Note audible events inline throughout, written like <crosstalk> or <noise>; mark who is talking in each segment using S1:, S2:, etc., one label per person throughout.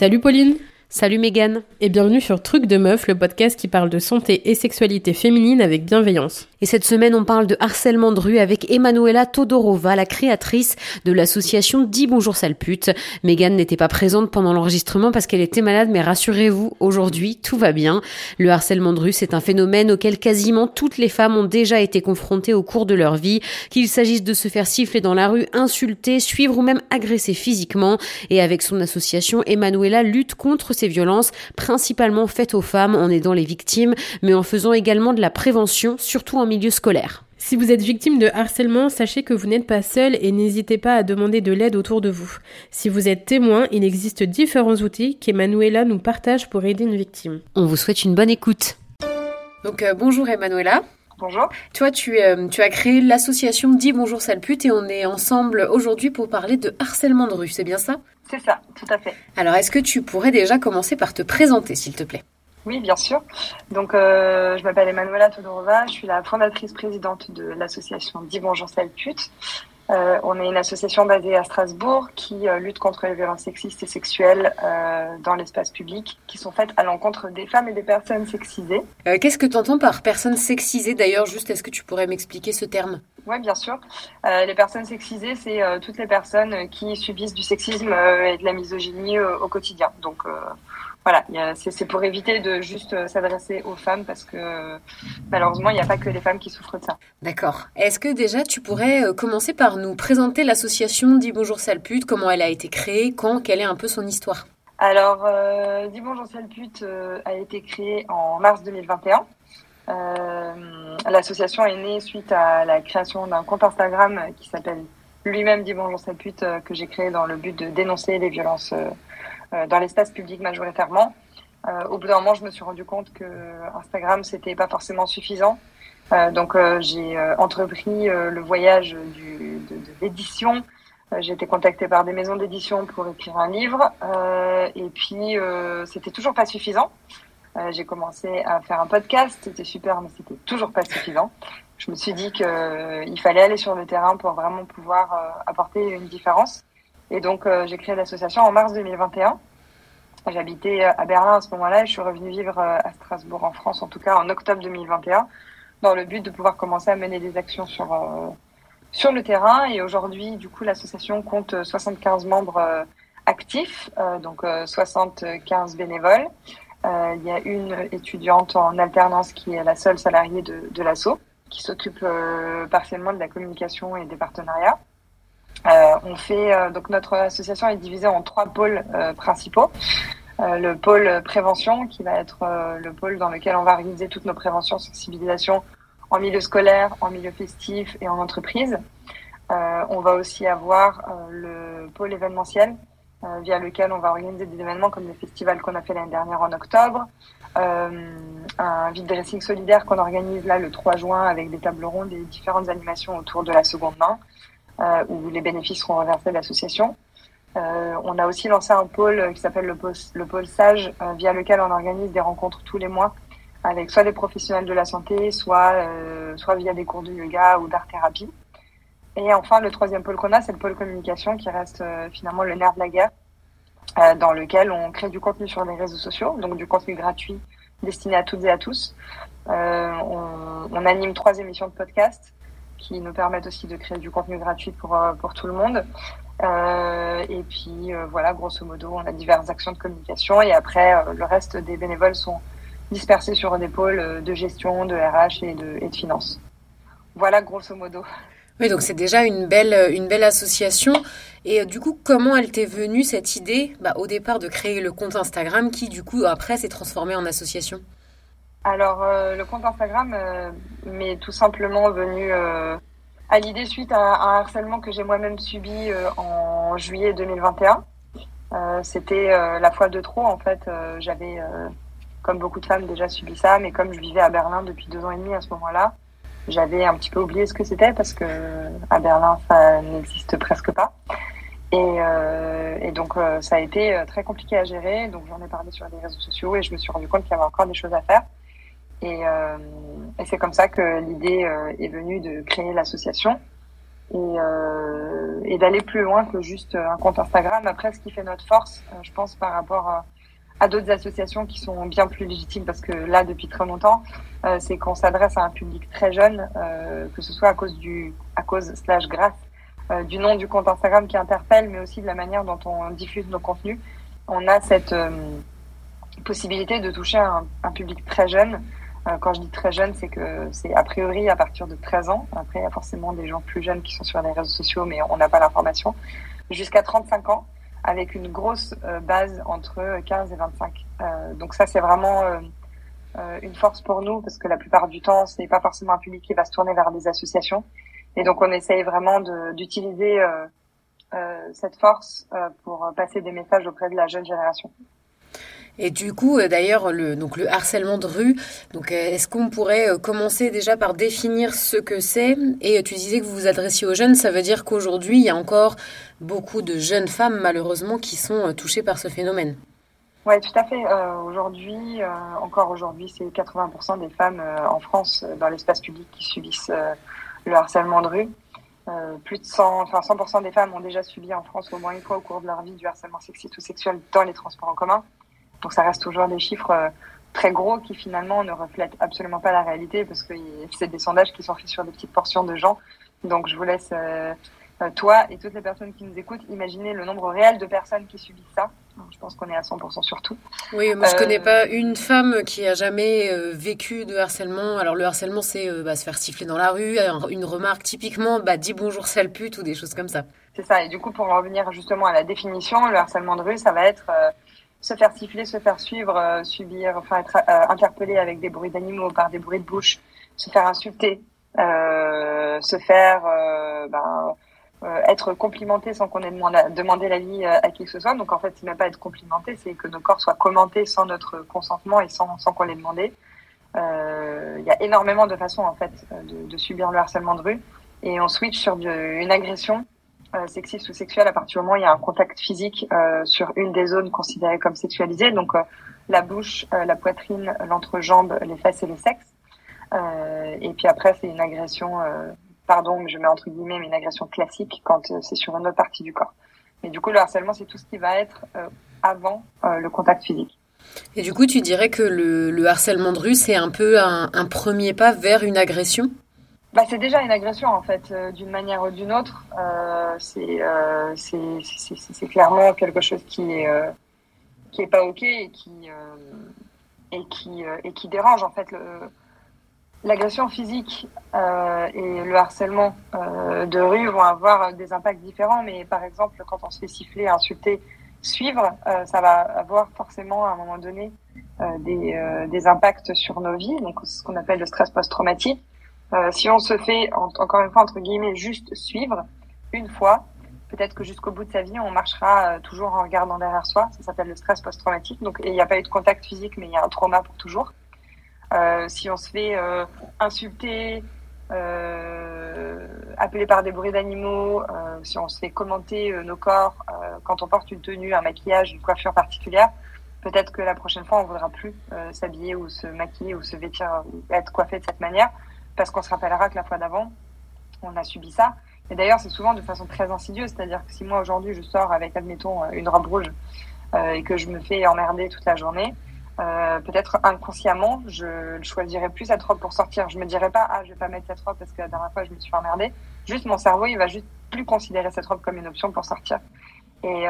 S1: Salut Pauline
S2: Salut Megan
S1: Et bienvenue sur Truc de Meuf, le podcast qui parle de santé et sexualité féminine avec bienveillance.
S2: Et cette semaine, on parle de harcèlement de rue avec Emanuela Todorova, la créatrice de l'association Dis Bonjour Sale Pute. Megan n'était pas présente pendant l'enregistrement parce qu'elle était malade, mais rassurez-vous, aujourd'hui, tout va bien. Le harcèlement de rue, c'est un phénomène auquel quasiment toutes les femmes ont déjà été confrontées au cours de leur vie, qu'il s'agisse de se faire siffler dans la rue, insulter, suivre ou même agresser physiquement. Et avec son association, Emanuela lutte contre ces violences, principalement faites aux femmes en aidant les victimes, mais en faisant également de la prévention, surtout en milieu scolaire.
S1: Si vous êtes victime de harcèlement, sachez que vous n'êtes pas seul et n'hésitez pas à demander de l'aide autour de vous. Si vous êtes témoin, il existe différents outils qu'Emanuela nous partage pour aider une victime.
S2: On vous souhaite une bonne écoute. Donc euh, bonjour Emanuela.
S3: Bonjour.
S2: Toi, tu, euh, tu as créé l'association Dis Bonjour Sale Pute et on est ensemble aujourd'hui pour parler de harcèlement de rue, c'est bien ça?
S3: C'est ça, tout à fait.
S2: Alors, est-ce que tu pourrais déjà commencer par te présenter, s'il te plaît?
S3: Oui, bien sûr. Donc, euh, je m'appelle Emanuela Todorova, je suis la fondatrice présidente de l'association Dis Bonjour Sale Pute. Euh, on est une association basée à Strasbourg qui euh, lutte contre les violences sexistes et sexuelles euh, dans l'espace public qui sont faites à l'encontre des femmes et des personnes sexisées.
S2: Qu'est-ce que tu entends par personnes sexisées d'ailleurs Juste, est-ce que tu pourrais m'expliquer ce terme?
S3: Oui, bien sûr. Euh, les personnes sexisées, c'est euh, toutes les personnes qui subissent du sexisme euh, et de la misogynie au quotidien. Donc voilà, c'est pour éviter de juste euh, s'adresser aux femmes parce que malheureusement, il n'y a pas que les femmes qui souffrent de ça.
S2: D'accord. Est-ce que déjà tu pourrais euh, commencer par nous présenter l'association Dis Bonjour Sale Pute, comment elle a été créée, quand, quelle est un peu son histoire?
S3: Alors, euh, Dis bonjour sale pute euh, a été créé en mars 2021. Euh, L'association est née suite à la création d'un compte Instagram qui s'appelle lui-même Dis bonjour sale pute euh, que j'ai créé dans le but de dénoncer les violences dans l'espace public majoritairement. Euh, au bout d'un moment, je me suis rendu compte que Instagram c'était pas forcément suffisant. Euh, donc euh, j'ai euh, entrepris euh, le voyage du, de, de l'édition euh, J'ai été contactée par des maisons d'édition pour écrire un livre euh, et puis euh, c'était toujours pas suffisant. Euh, j'ai commencé à faire un podcast, c'était super, mais c'était toujours pas suffisant. Je me suis dit que euh, fallait aller sur le terrain pour vraiment pouvoir euh, apporter une différence. Et donc euh, j'ai créé l'association en mars 2021. J'habitais à Berlin à ce moment-là et je suis revenue vivre euh, à Strasbourg en France, en tout cas en octobre 2021, dans le but de pouvoir commencer à mener des actions sur euh, sur le terrain. Et aujourd'hui, du coup, l'association compte 75 membres euh, actifs, euh, donc euh, 75 bénévoles. Euh, il y a une étudiante en alternance qui est la seule salariée de, de l'asso, qui s'occupe euh, partiellement de la communication et des partenariats. Euh, on fait euh, donc notre association est divisée en trois pôles euh, principaux. Euh, le pôle prévention, qui va être euh, le pôle dans lequel on va organiser toutes nos préventions, sensibilisation en milieu scolaire, en milieu festif et en entreprise. Euh, on va aussi avoir le pôle événementiel, via lequel on va organiser des événements comme le festival qu'on a fait l'année dernière en octobre, un vide dressing solidaire qu'on organise là le 3 juin avec des tables rondes et différentes animations autour de la seconde main, où les bénéfices seront reversés à l'association. Euh, on a aussi lancé un pôle qui s'appelle le pôle, le pôle Sage, euh, via lequel on organise des rencontres tous les mois avec soit des professionnels de la santé, soit, euh, soit via des cours de yoga ou d'art-thérapie. Et enfin, le troisième pôle qu'on a, c'est le pôle communication qui reste euh, finalement le nerf de la guerre, euh, dans lequel on crée du contenu sur les réseaux sociaux, donc du contenu gratuit destiné à toutes et à tous. Euh, on, on anime trois émissions de podcast qui nous permettent aussi de créer du contenu gratuit pour, euh, pour tout le monde. Euh, et puis euh, voilà, grosso modo, on a diverses actions de communication et après, le reste des bénévoles sont dispersés sur des pôles de gestion, de RH et de, et de finance. Voilà, grosso modo.
S2: Oui, donc c'est déjà une belle, une belle association. Et du coup, comment elle t'est venue cette idée, bah, au départ, de créer le compte Instagram qui, du coup, après, s'est transformé en association?
S3: Alors, euh, le compte Instagram euh, m'est tout simplement venu euh, à l'idée suite à, un harcèlement que j'ai moi-même subi euh, en juillet 2021. Euh, C'était euh, la fois de trop, en fait. J'avais, comme beaucoup de femmes, déjà subi ça, mais comme je vivais à Berlin depuis deux ans et demi à ce moment-là, j'avais un petit peu oublié ce que c'était parce que à Berlin, ça n'existe presque pas. Et, euh, et donc, euh, ça a été très compliqué à gérer. Donc, j'en ai parlé sur les réseaux sociaux et je me suis rendu compte qu'il y avait encore des choses à faire. Et, euh, et c'est comme ça que l'idée euh, est venue de créer l'association. et, et d'aller plus loin que juste un compte Instagram. Après, ce qui fait notre force, je pense, par rapport à d'autres associations qui sont bien plus légitimes parce que là, depuis très longtemps, euh, c'est qu'on s'adresse à un public très jeune, euh, que ce soit à cause du, à cause slash grâce euh, du nom du compte Instagram qui interpelle, mais aussi de la manière dont on diffuse nos contenus. On a cette euh, possibilité de toucher un, un public très jeune. Euh, quand je dis très jeune, c'est que c'est a priori à partir de 13 ans. Après, il y a forcément des gens plus jeunes qui sont sur les réseaux sociaux, mais on n'a pas l'information. Jusqu'à 35 ans avec une grosse euh, base entre 15 et 25. Euh, donc ça, c'est vraiment euh, une force pour nous parce que la plupart du temps, c'est pas forcément un public qui va se tourner vers des associations. Et donc, on essaye vraiment d'utiliser cette force pour passer des messages auprès de la jeune génération.
S2: Et du coup, euh, d'ailleurs, le, donc le harcèlement de rue, donc euh, est-ce qu'on pourrait euh, commencer déjà par définir ce que c'est? Et tu disais que vous vous adressiez aux jeunes, ça veut dire qu'aujourd'hui, il y a encore beaucoup de jeunes femmes, malheureusement, qui sont touchées par ce phénomène.
S3: Oui, tout à fait. aujourd'hui, encore aujourd'hui, c'est 80% des femmes en France dans l'espace public qui subissent le harcèlement de rue. plus de 100, enfin 100% des femmes ont déjà subi en France au moins une fois au cours de leur vie du harcèlement sexiste ou sexuel dans les transports en commun. Donc ça reste toujours des chiffres euh, très gros qui finalement ne reflètent absolument pas la réalité parce que c'est des sondages qui sont faits sur des petites portions de gens. Donc je vous laisse, euh, euh, toi et toutes les personnes qui nous écoutent, imaginer le nombre réel de personnes qui subissent ça. Je pense qu'on est à 100% sur tout.
S2: Oui, moi je connais pas une femme qui a jamais vécu de harcèlement. Alors le harcèlement, c'est bah, se faire siffler dans la rue, une remarque typiquement, bah, dis bonjour sale pute ou des choses comme ça.
S3: C'est ça. Et du coup, pour revenir justement à la définition, le harcèlement de rue, ça va être se faire siffler, se faire suivre, euh, subir, enfin être euh, interpellé avec des bruits d'animaux, par des bruits de bouche, se faire insulter, euh, se faire ben, être complimenté sans qu'on ait demandé, l'avis à qui que ce soit. Donc en fait, c'est même pas être complimenté, c'est que nos corps soient commentés sans notre consentement et sans, sans qu'on l'ait demandé. Il y a énormément de façons en fait de, de, subir le harcèlement de rue et on switch sur une agression euh, sexiste ou sexuel à partir du moment où il y a un contact physique euh, sur une des zones considérées comme sexualisées, donc euh, la bouche, la poitrine, l'entrejambe, les fesses et le sexe. et puis après, c'est une agression, pardon, je mets entre guillemets, mais une agression classique quand c'est sur une autre partie du corps. Mais du coup, le harcèlement, c'est tout ce qui va être avant le contact physique.
S2: Et du coup, tu dirais que le, le harcèlement de rue, c'est un peu un, un premier pas vers une agression?
S3: Bah, c'est déjà une agression en fait, euh, d'une manière ou d'une autre. Euh, c'est euh, clairement quelque chose qui est euh, qui est pas ok et qui euh, et qui et qui dérange en fait. L'agression physique et le harcèlement de rue vont avoir des impacts différents, mais par exemple quand on se fait siffler, insulter, suivre, ça va avoir forcément à un moment donné des des impacts sur nos vies, donc ce qu'on appelle le stress post-traumatique euh, si on se fait, encore une fois, entre guillemets, juste suivre une fois, peut-être que jusqu'au bout de sa vie, on marchera euh, toujours en regardant derrière soi. Ça s'appelle le stress post-traumatique. Donc, il n'y a pas eu de contact physique, mais il y a un trauma pour toujours. Euh, si on se fait euh, insulter, euh, appeler par des bruits d'animaux, si on se fait commenter nos corps quand on porte une tenue, un maquillage, une coiffure particulière, peut-être que la prochaine fois, on voudra plus s'habiller ou se maquiller ou se vêtir ou être coiffé de cette manière parce qu'on se rappellera que la fois d'avant, on a subi ça. Et d'ailleurs, c'est souvent de façon très insidieuse, c'est-à-dire que si moi aujourd'hui je sors avec, admettons, euh, une robe rouge euh, et que je me fais emmerder toute la journée, euh, peut-être inconsciemment, je choisirais plus cette robe pour sortir. Je me dirais pas, ah, je vais pas mettre cette robe parce que la dernière fois je me suis emmerdée. Juste mon cerveau, il va juste plus considérer cette robe comme une option pour sortir. Et,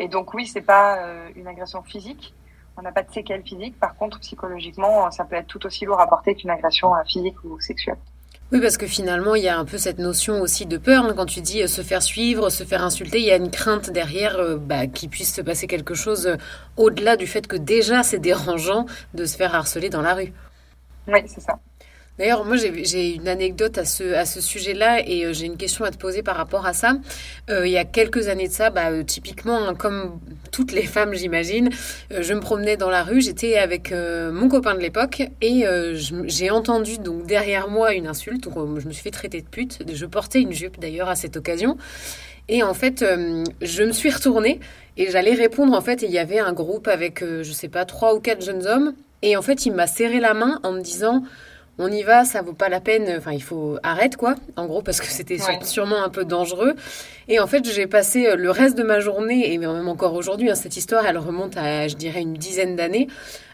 S3: et donc oui, c'est pas une agression physique, on n'a pas de séquelles physiques. Par contre, psychologiquement, ça peut être tout aussi lourd à porter qu'une agression euh, physique ou sexuelle.
S2: Oui, parce que finalement, il y a un peu cette notion aussi de peur. Hein. Quand tu dis euh, se faire suivre, se faire insulter, il y a une crainte derrière euh, bah, qu'il puisse se passer quelque chose au-delà du fait que déjà c'est dérangeant de se faire harceler dans la rue.
S3: Oui, c'est ça.
S2: D'ailleurs, moi, j'ai une anecdote à ce, sujet-là et euh, j'ai une question à te poser par rapport à ça. Euh, il y a quelques années de ça, bah, euh, typiquement, hein, comme toutes les femmes, j'imagine, je me promenais dans la rue, j'étais avec mon copain de l'époque et j'ai entendu donc derrière moi une insulte. je me suis fait traiter de pute. Je portais une jupe d'ailleurs à cette occasion. Et en fait, je me suis retournée et j'allais répondre. En fait, il y avait un groupe avec, je sais pas, trois ou quatre jeunes hommes. Et en fait, il m'a serré la main en me disant on y va, ça vaut pas la peine, enfin il faut arrête quoi, en gros parce que c'était sûrement un peu dangereux. Et en fait j'ai passé euh, le reste de ma journée et même encore aujourd'hui, hein, cette histoire elle remonte à je dirais une dizaine d'années,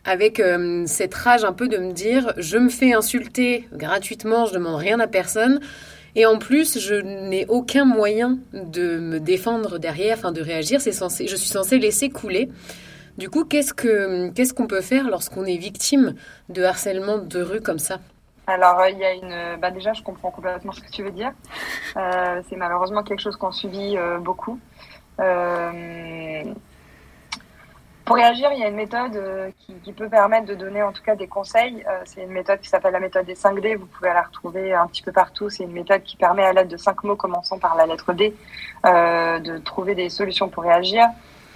S2: avec euh, cette rage un peu de me dire je me fais insulter gratuitement, je demande rien à personne. Et en plus, je n'ai aucun moyen de me défendre derrière, enfin de réagir. C'est censé, je suis censée laisser couler. Du coup, qu'est-ce que qu'est-ce qu'on peut faire lorsqu'on est victime de harcèlement de rue comme ça?
S3: Alors, il y a une. Bah déjà, je comprends complètement ce que tu veux dire. Euh, c'est malheureusement quelque chose qu'on subit euh, beaucoup. Euh, pour réagir, il y a une méthode qui, qui, peut permettre de donner en tout cas des conseils. c'est une méthode qui s'appelle la méthode des 5 D. Vous pouvez la retrouver un petit peu partout. C'est une méthode qui permet à l'aide de cinq mots commençant par la lettre D de trouver des solutions pour réagir.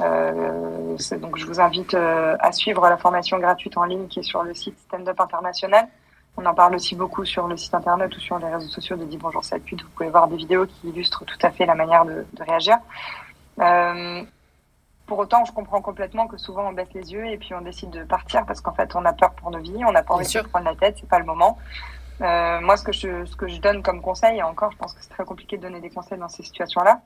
S3: Euh, donc, je vous invite euh, à suivre la formation gratuite en ligne qui est sur le site Stand Up International. On en parle aussi beaucoup sur le site internet ou sur les réseaux sociaux de Dis Bonjour Salpute. Vous pouvez voir des vidéos qui illustrent tout à fait la manière de, de réagir. Euh, pour autant, je comprends complètement que souvent on baisse les yeux et puis on décide de partir parce qu'en fait on a peur pour nos vies, on n'a pas envie de prendre la tête, c'est pas le moment. Euh, moi, ce que je ce que je donne comme conseil, et encore, je pense que c'est très compliqué de donner des conseils dans ces situations-là,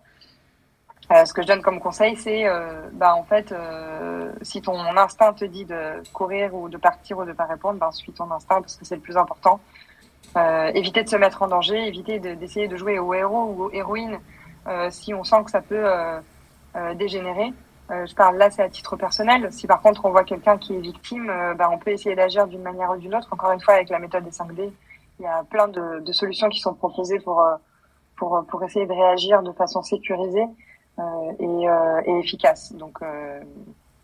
S3: euh, ce que je donne comme conseil, c'est, euh, bah, en fait, euh, si ton instinct te dit de courir ou de partir ou de pas répondre, ben, suis ton instinct parce que c'est le plus important. Euh, éviter de se mettre en danger, éviter d'essayer de, jouer au héros ou aux héroïnes si on sent que ça peut dégénérer. je parle là, c'est à titre personnel. Si par contre on voit quelqu'un qui est victime, ben, on peut essayer d'agir d'une manière ou d'une autre. Encore une fois, avec la méthode des 5D, il y a plein de, de solutions qui sont proposées pour, pour, pour essayer de réagir de façon sécurisée. Euh, et, euh, et, efficace. Donc euh,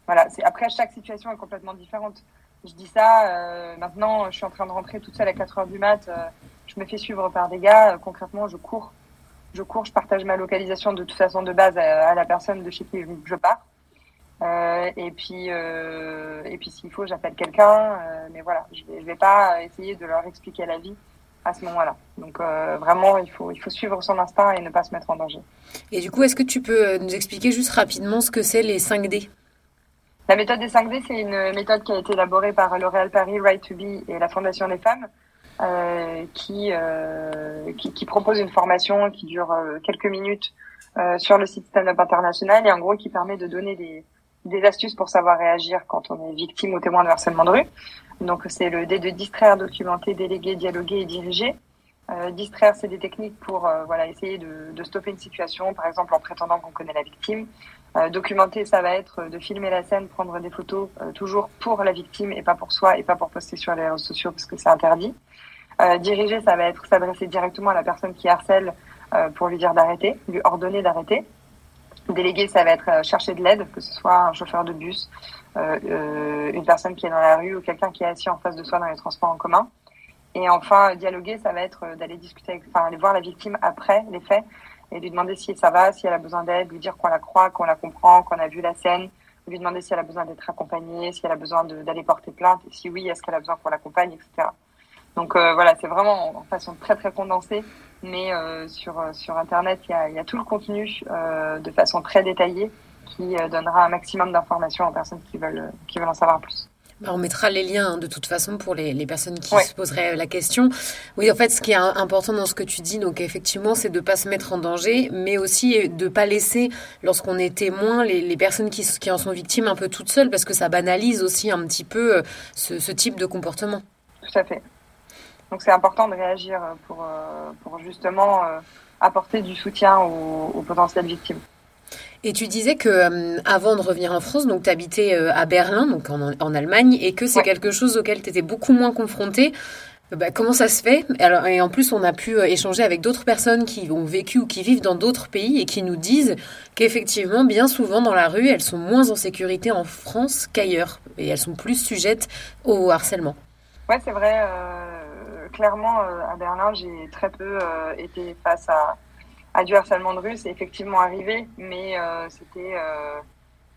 S3: voilà, c'est après chaque situation est complètement différente. Je dis ça, maintenant je suis en train de rentrer toute seule à 4 heures du mat, je me fais suivre par des gars, concrètement je cours je cours, je partage ma localisation de toute façon de base à, la personne de chez qui je pars. Euh, et puis, euh, et puis s'il faut, j'appelle quelqu'un. Euh, mais voilà, je vais, je vais pas essayer de leur expliquer la vie à ce moment-là. Donc euh, vraiment, il faut, il faut suivre son instinct et ne pas se mettre en danger.
S2: Et du coup, est-ce que tu peux euh, nous expliquer juste rapidement ce que c'est les 5D
S3: La méthode des 5D, c'est une méthode qui a été élaborée par L'Oréal Paris, Right to Be et la Fondation des femmes, euh, qui, euh, qui, qui, propose une formation qui dure euh, quelques minutes euh, sur le site Stand Up International et en gros qui permet de donner des, des astuces pour savoir réagir quand on est victime ou témoin de harcèlement de rue. Donc c'est le D de distraire, documenter, déléguer, dialoguer et diriger. Euh, distraire, c'est des techniques pour euh, voilà essayer de, de, stopper une situation, par exemple en prétendant qu'on connaît la victime. Euh, documenter, ça va être de filmer la scène, prendre des photos, euh, toujours pour la victime et pas pour soi et pas pour poster sur les réseaux sociaux parce que c'est interdit. Euh, diriger, ça va être s'adresser directement à la personne qui harcèle pour lui dire d'arrêter, lui ordonner d'arrêter. Déléguer, ça va être chercher de l'aide, que ce soit un chauffeur de bus, euh, euh, une personne qui est dans la rue ou quelqu'un qui est assis en face de soi dans les transports en commun. Et enfin, dialoguer, ça va être euh, d'aller discuter, enfin, aller voir la victime après les faits et lui demander si ça va, si elle a besoin d'aide, lui dire qu'on la croit, qu'on la comprend, qu'on a vu la scène, lui demander si elle a besoin d'être accompagnée, si elle a besoin d'aller porter plainte, et si oui, est-ce qu'elle a besoin qu'on l'accompagne, etc. Donc euh, voilà, c'est vraiment en façon très très condensée, mais euh, sur sur internet, il y a, y a, tout le contenu euh, de façon très détaillée qui euh, donnera un maximum d'informations aux personnes qui veulent, qui veulent en savoir plus.
S2: Bah, on mettra les liens hein, de toute façon pour les, les personnes qui se poseraient la question. Oui, en fait, ce qui est important dans ce que tu dis, donc effectivement, c'est de pas se mettre en danger, mais aussi de pas laisser, lorsqu'on est témoin, les, les personnes qui, qui, en sont victimes un peu toutes seules, parce que ça banalise aussi un petit peu euh, ce, ce type de comportement.
S3: Tout à fait. Donc c'est important de réagir pour, euh, pour justement apporter du soutien aux, aux potentielles victimes.
S2: Et tu disais que euh, avant de revenir en France, donc tu habitais euh, à Berlin, donc en, en, Allemagne, et que c'est ouais. quelque chose auquel tu étais beaucoup moins confronté. Bah, comment ça se fait? Alors, Et en plus, on a pu euh, échanger avec d'autres personnes qui ont vécu ou qui vivent dans d'autres pays et qui nous disent qu'effectivement, bien souvent dans la rue, elles sont moins en sécurité en France qu'ailleurs et elles sont plus sujettes au harcèlement.
S3: Ouais, c'est vrai. Euh, clairement, euh, à Berlin, j'ai très peu euh, été face à, à du harcèlement de rue, c'est effectivement arrivé, mais euh, c'était euh,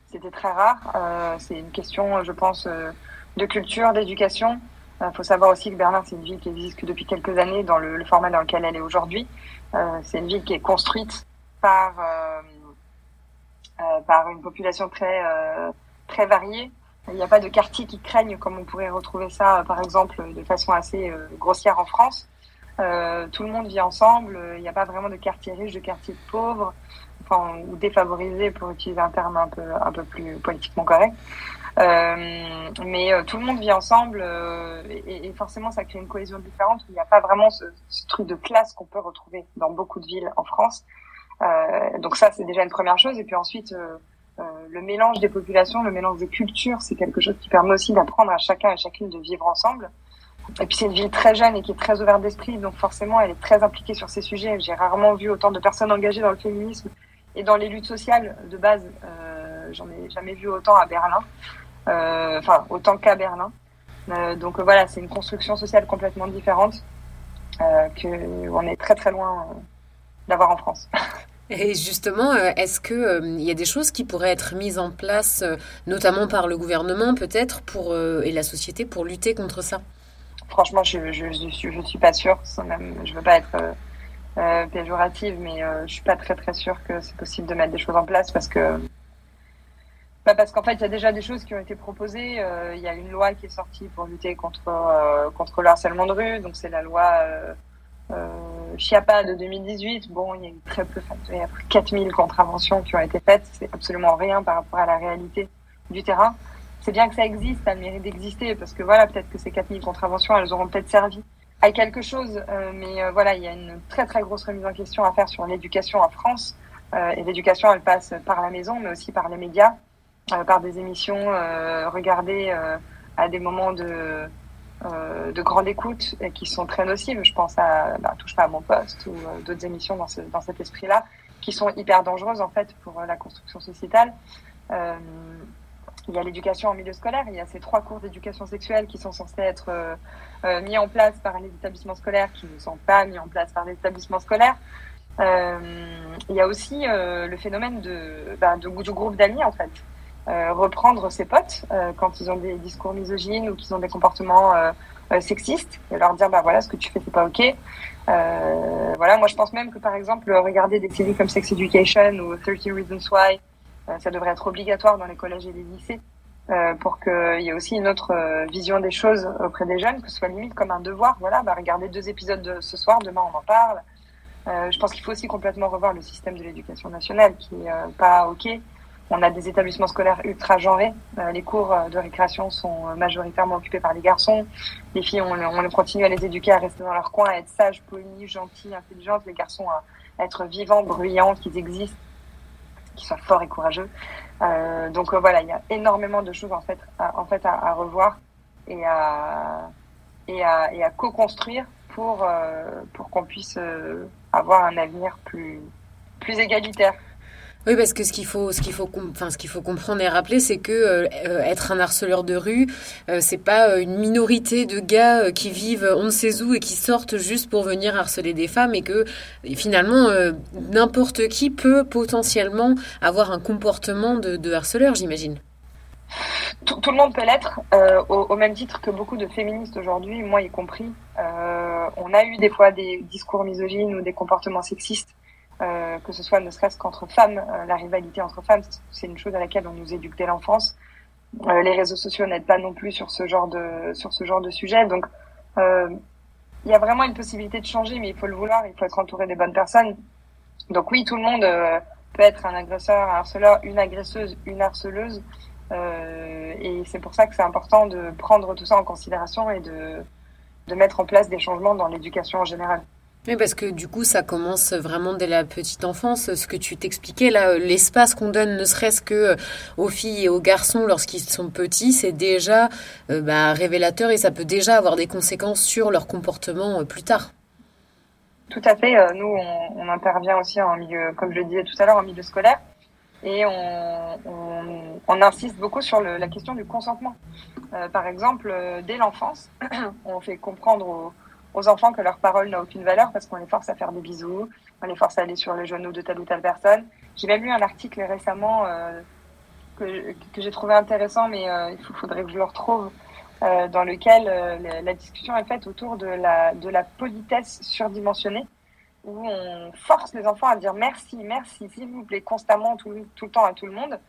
S3: c'était très rare. Euh, c'est une question, je pense, euh, de culture, d'éducation. Il euh, faut savoir aussi que Berlin, c'est une ville qui existe que depuis quelques années dans le, le format dans lequel elle est aujourd'hui. Euh, c'est une ville qui est construite par par une population très très variée. Il n'y a pas de quartier qui craignent comme on pourrait retrouver ça, par exemple, de façon assez grossière en France. tout le monde vit ensemble. Il n'y a pas vraiment de quartier riche, de quartier pauvre, enfin, ou défavorisé pour utiliser un terme un peu, un peu plus politiquement correct. Euh, mais euh, tout le monde vit ensemble euh, et, forcément ça crée une cohésion différente. Il n'y a pas vraiment ce, ce truc de classe qu'on peut retrouver dans beaucoup de villes en France. donc ça c'est déjà une première chose. Et puis ensuite le mélange des populations, le mélange des cultures, c'est quelque chose qui permet aussi d'apprendre à chacun et chacune de vivre ensemble. Et puis c'est une ville très jeune et qui est très ouverte d'esprit, donc forcément elle est très impliquée sur ces sujets. J'ai rarement vu autant de personnes engagées dans le féminisme et dans les luttes sociales de base. Euh, J'en ai jamais vu autant à Berlin. Euh, enfin autant qu'à Berlin. Euh, donc voilà, c'est une construction sociale complètement différente euh, que on est très très loin d'avoir en France. <laughs>
S2: Et justement, est-ce que il y a des choses qui pourraient être mises en place, notamment par le gouvernement peut-être, pour et la société pour lutter contre ça?
S3: Franchement, je je, je, je suis pas sûre. Même, je veux pas être euh, péjorative, mais je suis pas très très sûre que c'est possible de mettre des choses en place parce que bah parce qu'en fait, il y a déjà des choses qui ont été proposées. Euh, il y a une loi qui est sortie pour lutter contre euh, contre le harcèlement de rue. Donc c'est la loi euh, euh Chiapa de 2018. Bon, il y a eu très peu, il y a 4000 contraventions qui ont été faites. C'est absolument rien par rapport à la réalité du terrain. C'est bien que ça existe, ça a le mérite d'exister parce que voilà, peut-être que ces 4000 contraventions, elles auront peut-être servi à quelque chose. mais voilà, il y a une très très grosse remise en question à faire sur l'éducation en France. et l'éducation, elle passe par la maison, mais aussi par les médias. Euh, par des émissions euh, regardées euh, à des moments de, de grande écoute et qui sont très nocives. Je pense à bah, Touche pas à mon poste ou d'autres émissions dans, dans cet esprit-là qui sont hyper dangereuses en fait pour la construction sociétale. Euh, il y a l'éducation en milieu scolaire, il y a ces trois cours d'éducation sexuelle qui sont censés être euh, mis en place par les établissements scolaires qui ne sont pas mis en place par les établissements scolaires. Euh, il y a aussi le phénomène de, bah, de, du groupe d'amis en fait. Euh, reprendre ses potes euh, quand ils ont des discours misogynes ou qu'ils ont des comportements euh, sexistes et leur dire bah voilà ce que tu fais c'est pas ok voilà moi je pense même que par exemple regarder des séries comme Sex Education ou 30 Reasons Why ça devrait être obligatoire dans les collèges et les lycées pour qu'il y ait aussi une autre vision des choses auprès des jeunes, que ce soit limite comme un devoir. Voilà, bah, regarder deux épisodes de ce soir, demain on en parle. Euh, je pense qu'il faut aussi complètement revoir le système de l'éducation nationale qui est pas ok. On a des établissements scolaires ultra genrés. Euh, les cours euh, de récréation sont euh, majoritairement occupés par les garçons. Les filles, on, on continue à les éduquer à rester dans leur coin, à être sages, polis, gentils, intelligentes. Les garçons à, être vivants, bruyants, qu'ils existent, qu'ils soient forts et courageux. Euh, donc voilà, il y a énormément de choses en fait, à, en fait à, revoir et à et à, et à co-construire pour pour qu'on puisse avoir un avenir plus plus égalitaire.
S2: Oui, parce que ce qu'il faut, ce qu'il faut, comprendre et rappeler, c'est que euh, être un harceleur de rue, euh, c'est pas euh, une minorité de gars euh, qui vivent on ne sait où et qui sortent juste pour venir harceler des femmes, et que finalement n'importe qui peut potentiellement avoir un comportement de, harceleur, j'imagine.
S3: Tout, le monde peut l'être, au, même titre que beaucoup de féministes aujourd'hui, moi y compris. on a eu des fois des discours misogynes ou des comportements sexistes euh, que ce soit ne serait-ce qu'entre femmes, euh, la rivalité entre femmes, c'est une chose à laquelle on nous éduque dès l'enfance. Euh, les réseaux sociaux n'aident pas non plus sur ce genre de sur ce genre de sujet, donc il y a vraiment une possibilité de changer, mais il faut le vouloir, il faut être entouré des bonnes personnes. Donc oui, tout le monde peut être un agresseur, un harceleur, une agresseuse, une harceleuse, et c'est pour ça que c'est important de prendre tout ça en considération et de de mettre en place des changements dans l'éducation en général.
S2: Oui, parce que du coup, ça commence vraiment dès la petite enfance. Ce que tu t'expliquais là, l'espace qu'on donne, ne serait-ce que euh, aux filles et aux garçons lorsqu'ils sont petits, c'est déjà euh, bah, révélateur et ça peut déjà avoir des conséquences sur leur comportement euh, plus tard.
S3: Tout à fait. Nous, on, intervient aussi en milieu, comme je le disais tout à l'heure, en milieu scolaire. Et on, insiste beaucoup sur la question du consentement. Euh, par exemple, dès l'enfance, <clears throat> on fait comprendre aux aux enfants que leur parole n'a aucune valeur parce qu'on les force à faire des bisous, on les force à aller sur les genoux de telle ou telle personne. J'ai même lu un article récemment euh, que, j'ai trouvé intéressant, mais euh, il faudrait que je le retrouve, euh, dans lequel la discussion est faite autour de la, politesse surdimensionnée, où on force les enfants à dire merci, merci, s'il vous plaît, constamment, tout le temps à tout le monde.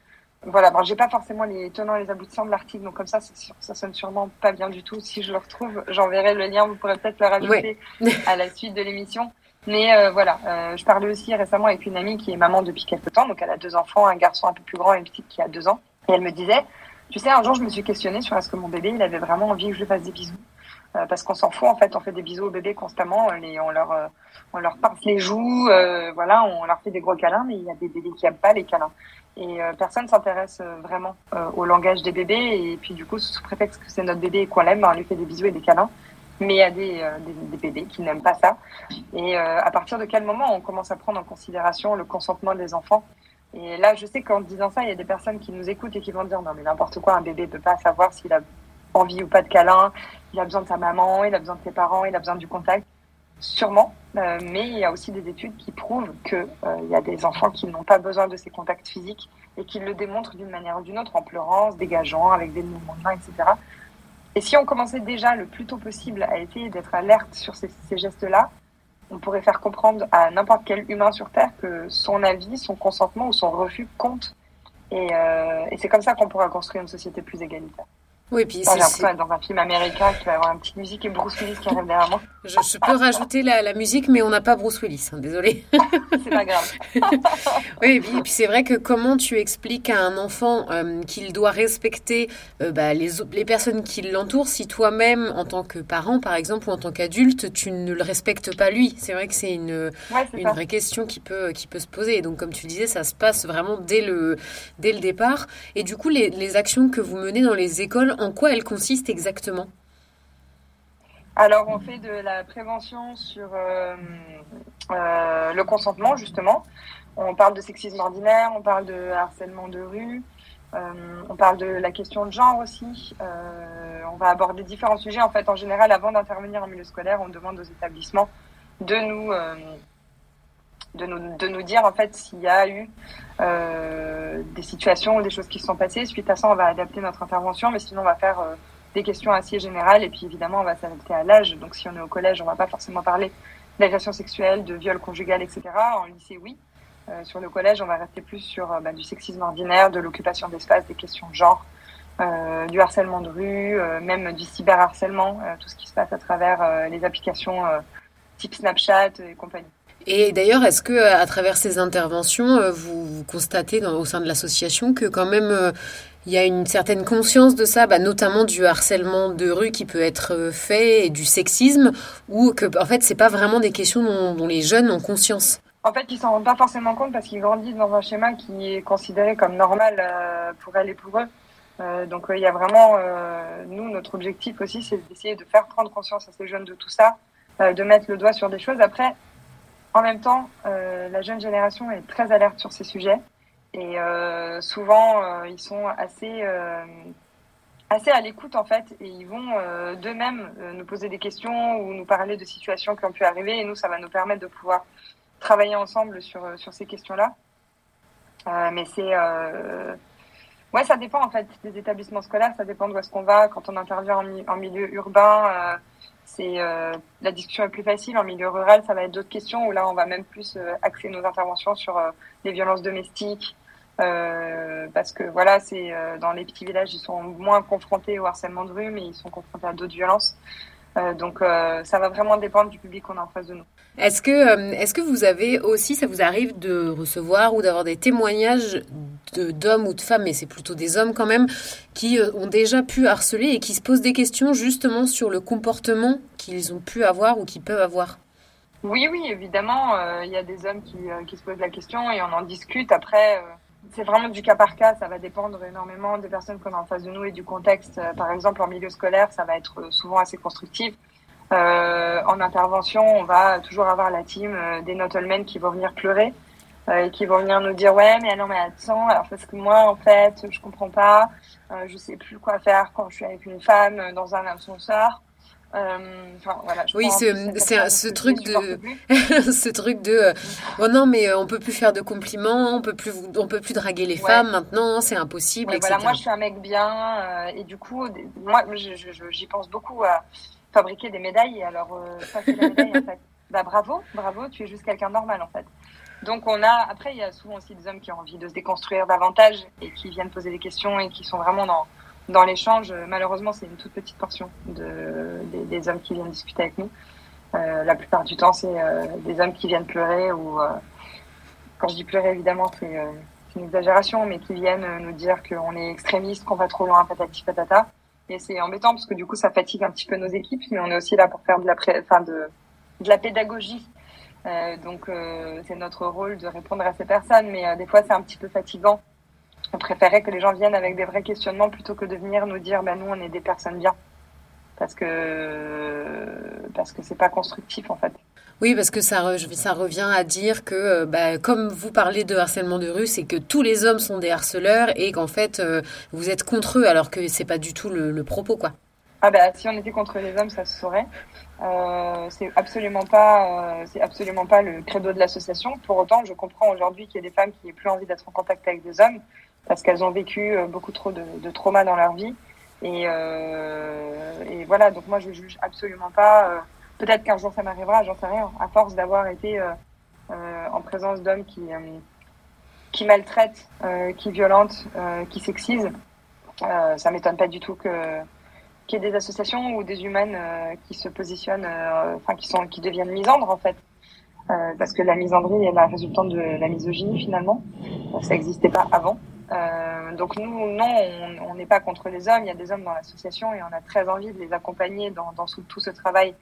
S3: Voilà, bon, j'ai pas forcément les tenants et les aboutissants de l'article, donc comme ça, ça sonne sûrement pas bien du tout. Si je le retrouve, j'enverrai le lien, vous pourrez peut-être le rajouter <laughs> à la suite de l'émission. Mais euh, voilà, euh, je parlais aussi récemment avec une amie qui est maman depuis quelques temps, donc elle a deux enfants, un garçon un peu plus grand et une petite qui a deux ans. Et elle me disait, tu sais, un jour je me suis questionnée sur est-ce que mon bébé, il avait vraiment envie que je lui fasse des bisous. Euh, parce qu'on s'en fout en fait, on fait des bisous au bébé constamment, et on leur on leur pince les joues, voilà, on leur fait des gros câlins, mais il y a des bébés qui aiment pas les câlins. Et personne s'intéresse vraiment au langage des bébés, et puis du coup sous prétexte que c'est notre bébé et qu'on l'aime, on lui fait des bisous et des câlins mais il y a des, euh, des, des bébés qui n'aiment pas ça. Et euh, à partir de quel moment on commence à prendre en considération le consentement des enfants? Et là, je sais qu'en disant ça, il y a des personnes qui nous écoutent et qui vont dire non mais n'importe quoi, un bébé ne peut pas savoir s'il a envie ou pas de câlin, il a besoin de sa maman, il a besoin de ses parents, il a besoin du contact. Sûrement, euh, mais il y a aussi des études qui prouvent qu'il euh, y a des enfants qui n'ont pas besoin de ces contacts physiques et qui le démontrent d'une manière ou d'une autre, en pleurant, se dégageant, avec des mouvements de main, etc. Et si on commençait déjà le plus tôt possible à essayer d'être alerte sur ces, gestes-là, on pourrait faire comprendre à n'importe quel humain sur Terre que son avis, son consentement ou son refus compte. Et, euh, et c'est comme ça qu'on pourra construire une société plus égalitaire.
S2: Oui, puis
S3: c'est dans un film américain qui va avoir une petite musique et Bruce Willis qui arrive derrière moi.
S2: Je, peux rajouter la, la, musique, mais on n'a pas Bruce Willis, hein, désolé. <laughs>
S3: c'est pas grave. <laughs>
S2: oui, et puis, c'est vrai que comment tu expliques à un enfant euh, qu'il doit respecter euh, bah, les, les personnes qui l'entourent si toi-même, en tant que parent par exemple, ou en tant qu'adulte, tu ne le respectes pas lui? C'est vrai que c'est une, une vraie question qui peut, qui peut se poser. Et donc, comme tu disais, ça se passe vraiment dès le, dès le départ. Et du coup, les, les actions que vous menez dans les écoles, en quoi elle consiste exactement?
S3: Alors, on fait de la prévention sur euh, euh, le consentement, justement. On parle de sexisme ordinaire, on parle de harcèlement de rue, euh, on parle de la question de genre aussi. on va aborder différents sujets. En fait, en général, avant d'intervenir en milieu scolaire, on demande aux établissements de nous, de nous, de nous dire en fait s'il y a eu des situations ou des choses qui se sont passées. Suite à ça, on va adapter notre intervention, mais sinon, on va faire des questions assez générales et puis évidemment on va s'adapter à l'âge. Donc si on est au collège, on va pas forcément parler d'agression sexuelle, de viol conjugal, etc. En lycée, oui. Euh, sur le collège, on va rester plus sur euh, bah, du sexisme ordinaire, de l'occupation d'espace, des questions de genre, euh, du harcèlement de rue, euh, même du cyberharcèlement, tout ce qui se passe à travers les applications type Snapchat et compagnie.
S2: Et d'ailleurs, est-ce que à travers ces interventions, vous, vous constatez au sein de l'association que quand même il y a une certaine conscience de ça, bah, notamment du harcèlement de rue qui peut être euh, fait et du sexisme, ou que en fait c'est pas vraiment des questions dont, les jeunes ont conscience?
S3: En fait, ils s'en rendent pas forcément compte parce qu'ils grandissent dans un schéma qui est considéré comme normal euh, pour elles et pour eux. Euh, donc il y a vraiment, nous, notre objectif aussi, c'est d'essayer de faire prendre conscience à ces jeunes de tout ça, de mettre le doigt sur des choses. Après, en même temps, la jeune génération est très alerte sur ces sujets. Et euh, souvent, euh, ils sont assez, euh, assez à l'écoute en fait, et ils vont d'eux-mêmes nous poser des questions ou nous parler de situations qui ont pu arriver. Et nous, ça va nous permettre de pouvoir travailler ensemble sur, sur ces questions-là. mais c'est Ouais, ça dépend en fait des établissements scolaires, ça dépend de où est-ce qu'on va. Quand on intervient en, milieu urbain, c'est la discussion est plus facile. En milieu rural, ça va être d'autres questions où là, on va même plus axer nos interventions sur les violences domestiques, euh, parce que voilà, c'est euh, dans les petits villages, ils sont moins confrontés au harcèlement de rue, mais ils sont confrontés à d'autres violences. Euh, donc ça va vraiment dépendre du public qu'on a en face de nous.
S2: Est-ce que, est-ce que vous avez aussi, ça vous arrive de recevoir ou d'avoir des témoignages d'hommes ou de femmes, mais c'est plutôt des hommes quand même, qui ont déjà pu harceler et qui se posent des questions justement sur le comportement qu'ils ont pu avoir ou qu'ils peuvent avoir?
S3: Oui, oui, évidemment, il y a des hommes qui, qui, se posent la question et on en discute. Après, c'est vraiment du cas par cas, ça va dépendre énormément des personnes qu'on a en face de nous et du contexte. Euh, par exemple, en milieu scolaire, ça va être euh, souvent assez constructif. Euh, en intervention, on va toujours avoir la team euh, des Notlemen qui vont venir pleurer euh, et qui vont venir nous dire ouais mais alors mais attends alors parce que moi en fait je comprends pas, je sais plus quoi faire quand je suis avec une femme dans un ascenseur. Euh, voilà,
S2: oui, c'est <laughs> ce truc de, ce truc de, bon non mais on peut plus faire de compliments, on peut plus, on peut plus draguer les femmes maintenant, c'est impossible. etc.
S3: Voilà, moi je suis un mec bien euh, et du coup, moi j'y pense beaucoup à fabriquer des médailles. Et alors ça c'est la médaille en fait. <laughs> Bah bravo, bravo, tu es juste quelqu'un normal en fait. Donc on a, après, il y a souvent aussi des hommes qui ont envie de se déconstruire davantage et qui viennent poser des questions et qui sont vraiment dans, dans l'échange. Malheureusement, c'est une toute petite portion de, des, hommes qui viennent discuter avec nous. Euh, la plupart du temps, c'est euh, des hommes qui viennent pleurer ou, euh, quand je dis pleurer, évidemment, c'est une exagération, mais qui viennent nous dire qu'on est extrémiste, qu'on va trop loin, patati patata. Et c'est embêtant parce que du coup, ça fatigue un petit peu nos équipes, mais on est aussi là pour faire de la, pédagogie euh, donc euh, c'est notre rôle de répondre à ces personnes, mais euh, des fois c'est un petit peu fatigant. On préférait que les gens viennent avec des vrais questionnements plutôt que de venir nous dire ben nous on est des personnes bien, parce que parce que c'est pas constructif en fait.
S2: Oui, parce que ça, ça revient à dire que, bah, comme vous parlez de harcèlement de rue, c'est que tous les hommes sont des harceleurs et qu'en fait, vous êtes contre eux, alors que c'est pas du tout le, le propos, quoi.
S3: Ah bah si on était contre les hommes, ça se saurait. Euh, c'est absolument pas, euh, c'est absolument pas le credo de l'association. Pour autant, je comprends aujourd'hui qu'il y a des femmes qui n'aient plus envie d'être en contact avec des hommes parce qu'elles ont vécu euh, beaucoup trop de, de traumas dans leur vie. Et, euh, et, voilà, donc moi je juge absolument pas. Euh, peut-être qu'un jour ça m'arrivera, j'en sais rien. À force d'avoir été en présence d'hommes qui qui maltraitent, qui violentent, qui sexisent, ça m'étonne pas du tout que qu'il y ait des associations ou des humaines euh, qui se positionnent, euh, enfin qui sont, qui deviennent misandres en fait, euh, parce que la misandrie est la résultante de la misogynie finalement. Ça n'existait pas avant. Donc nous, non, on n'est pas contre les hommes. Il y a des hommes dans l'association et on a très envie de les accompagner dans, dans tout ce travail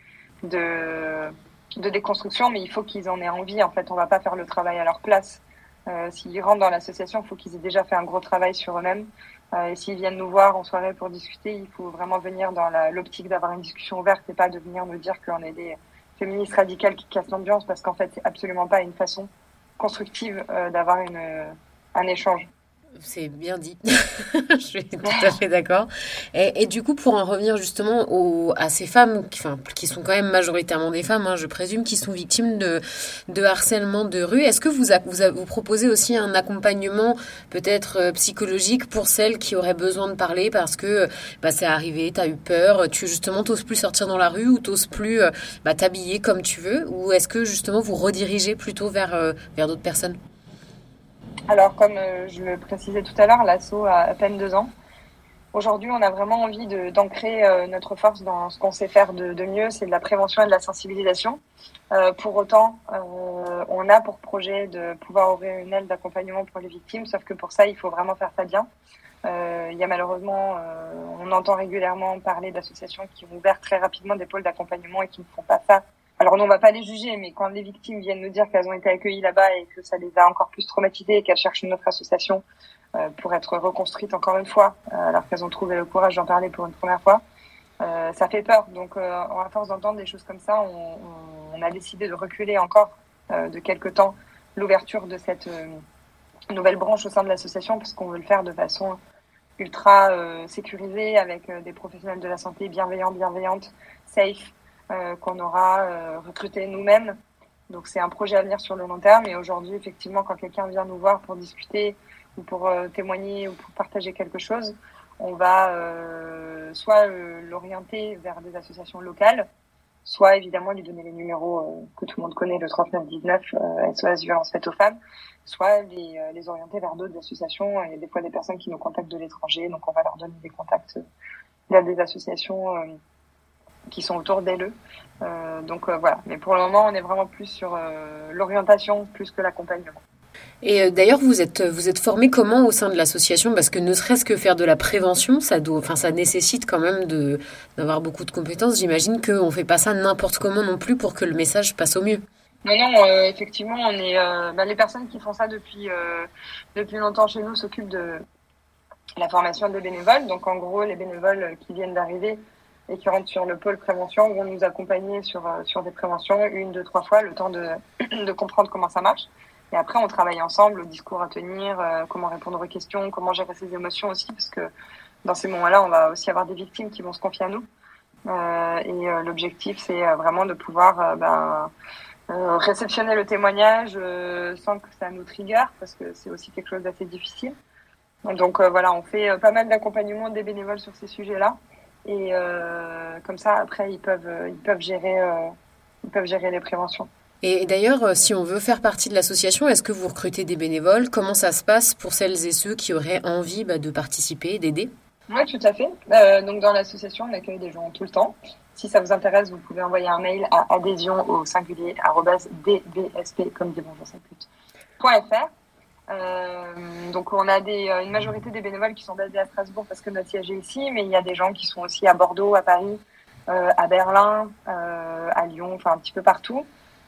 S3: de, de déconstruction, mais il faut qu'ils en aient envie. En fait, on va pas faire le travail à leur place. Euh, S'ils rentrent dans l'association, il faut qu'ils aient déjà fait un gros travail sur eux-mêmes. Euh, et s'ils viennent nous voir en soirée pour discuter, il faut vraiment venir dans l'optique d'avoir une discussion ouverte et pas de venir nous dire qu'on est des féministes radicales qui cassent l'ambiance parce qu'en fait, c'est absolument pas une façon constructive euh, d'avoir un échange.
S2: C'est bien dit. <laughs> je suis tout à fait d'accord. Et, du coup, pour en revenir justement à ces femmes, qui, enfin, qui sont quand même majoritairement des femmes, hein, je présume, qui sont victimes de, de harcèlement de rue, est-ce que vous, vous, vous, proposez aussi un accompagnement peut-être euh, psychologique pour celles qui auraient besoin de parler parce que bah, c'est arrivé, tu as eu peur, tu justement t'oses plus sortir dans la rue ou t'oses plus euh, bah, t'habiller comme tu veux? Ou est-ce que justement vous redirigez plutôt vers, euh, vers d'autres personnes?
S3: Alors, comme euh, je le précisais tout à l'heure, l'assaut a à peine deux ans. Aujourd'hui, on a vraiment envie d'ancrer euh, notre force dans ce qu'on sait faire de, de mieux, c'est de la prévention et de la sensibilisation. Euh, pour autant, on a pour projet de pouvoir ouvrir une aile d'accompagnement pour les victimes, sauf que pour ça, il faut vraiment faire ça bien. Il y a malheureusement, on entend régulièrement parler d'associations qui ont ouvert très rapidement des pôles d'accompagnement et qui ne font pas ça alors, nous, on va pas les juger, mais quand les victimes viennent nous dire qu'elles ont été accueillies là-bas et que ça les a encore plus traumatisées et qu'elles cherchent une autre association euh, pour être reconstruites encore une fois, euh, alors qu'elles ont trouvé le courage d'en parler pour une première fois, euh, ça fait peur. Donc, à force d'entendre des choses comme ça, on, on, a décidé de reculer encore de quelques temps l'ouverture de cette nouvelle branche au sein de l'association, parce qu'on veut le faire de façon ultra sécurisée, avec des professionnels de la santé bienveillants, bienveillantes, safe, qu'on aura euh, recruté nous-mêmes. Donc c'est un projet à venir sur le long terme. Et aujourd'hui, effectivement, quand quelqu'un vient nous voir pour discuter ou pour euh, témoigner ou pour partager quelque chose, on va soit l'orienter vers des associations locales, soit évidemment lui donner les numéros que tout le monde connaît, le 3919, euh, SOS violence faite aux femmes, soit les, les orienter vers d'autres associations. Il y a des fois des personnes qui nous contactent de l'étranger, donc on va leur donner des contacts vers des associations qui sont autour d'elle. Euh, donc euh, voilà. Mais pour le moment, on est vraiment plus sur euh, l'orientation plus que l'accompagnement.
S2: Et d'ailleurs, vous êtes, vous êtes formé comment au sein de l'association? Parce que ne serait-ce que faire de la prévention, ça, doit, enfin, ça nécessite quand même de, d'avoir beaucoup de compétences. J'imagine qu'on ne fait pas ça n'importe comment non plus pour que le message passe au mieux.
S3: Non, non, effectivement, on est, bah, les personnes qui font ça depuis, depuis longtemps chez nous s'occupent de la formation des bénévoles. Donc en gros, les bénévoles qui viennent d'arriver et qui rentrent sur le pôle prévention vont nous accompagner sur, euh, sur des préventions une, deux, trois fois, le temps de, <clears throat> de comprendre comment ça marche. Et après, on travaille ensemble, le discours à tenir, euh, comment répondre aux questions, comment gérer ses émotions aussi, parce que dans ces moments-là, on va aussi avoir des victimes qui vont se confier à nous. Euh, et euh, l'objectif, c'est vraiment de pouvoir ben, réceptionner le témoignage sans que ça nous trigger, parce que c'est aussi quelque chose d'assez difficile. Donc voilà, on fait pas mal d'accompagnement des bénévoles sur ces sujets-là. Et euh, comme ça, après, ils peuvent, ils peuvent gérer, euh, ils peuvent gérer les préventions.
S2: Et d'ailleurs, si on veut faire partie de l'association, est-ce que vous recrutez des bénévoles? Comment ça se passe pour celles et ceux qui auraient envie bah, de participer, d'aider?
S3: Oui, tout à fait. Euh, donc dans l'association, on accueille des gens tout le temps. Si ça vous intéresse, vous pouvez envoyer un mail à adhésion au singulier dbsp comme dit bonjour euh, donc on a des, euh, une majorité des bénévoles qui sont basés à Strasbourg parce que notre siège est ici, mais il y a des gens qui sont aussi à Bordeaux, à Paris, euh, à Berlin, euh, à Lyon, enfin un petit peu partout.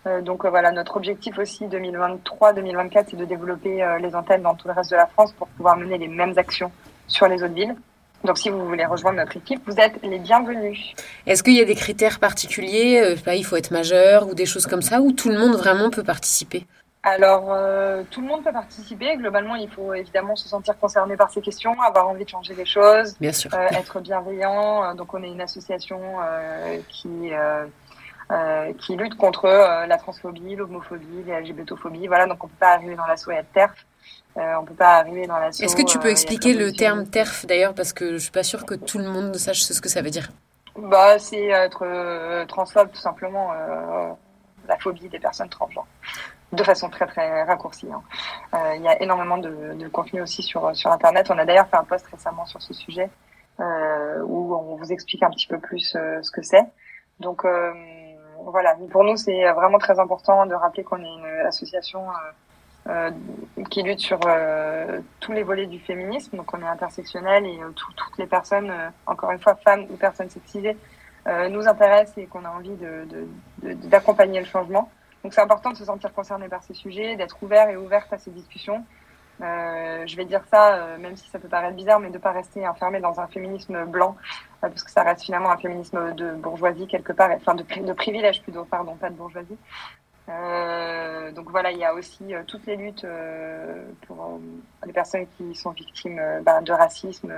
S3: Euh, donc voilà, notre objectif aussi 2023-2024, c'est de développer les antennes dans tout le reste de la France pour pouvoir mener les mêmes actions sur les autres villes. Donc si vous voulez rejoindre notre équipe, vous êtes les bienvenus.
S2: Est-ce qu'il y a des critères particuliers? Il faut être majeur ou des choses comme ça, où tout le monde vraiment peut participer?
S3: Alors, euh, tout le monde peut participer. Globalement, il faut évidemment se sentir concerné par ces questions, avoir envie de changer les choses,
S2: Bien sûr.
S3: Euh, être bienveillant. Euh, donc, on est une association euh, qui qui lutte contre la transphobie, l'homophobie, la LGBTophobie. Voilà, donc on peut pas arriver dans l'assaut et être TERF. on peut pas arriver dans l'assaut.
S2: Est-ce que tu peux expliquer le terme TERF d'ailleurs, parce que je suis pas sûre que tout le monde sache ce que ça veut dire.
S3: Bah, c'est être transphobe tout simplement, la phobie des personnes transgenres de façon très très raccourcie. Hein. Euh, il y a énormément de, de, contenu aussi sur sur internet. On a d'ailleurs fait un post récemment sur ce sujet euh, où on vous explique un petit peu plus euh, ce que c'est. Donc euh, voilà, pour nous c'est vraiment très important de rappeler qu'on est une association euh, qui lutte sur tous les volets du féminisme. Donc on est intersectionnel et toutes les personnes, encore une fois femmes ou personnes sexisées, nous intéressent et qu'on a envie d'accompagner de, de, le changement. Donc c'est important de se sentir concerné par ces sujets, d'être ouvert et ouverte à ces discussions. Euh, je vais dire ça, euh, même si ça peut paraître bizarre, mais de pas rester enfermé dans un féminisme blanc, euh, parce que ça reste finalement un féminisme de bourgeoisie quelque part, enfin de, privilège plutôt, pardon, pas de bourgeoisie. Donc voilà, il y a aussi toutes les luttes pour les personnes qui sont victimes ben, de racisme,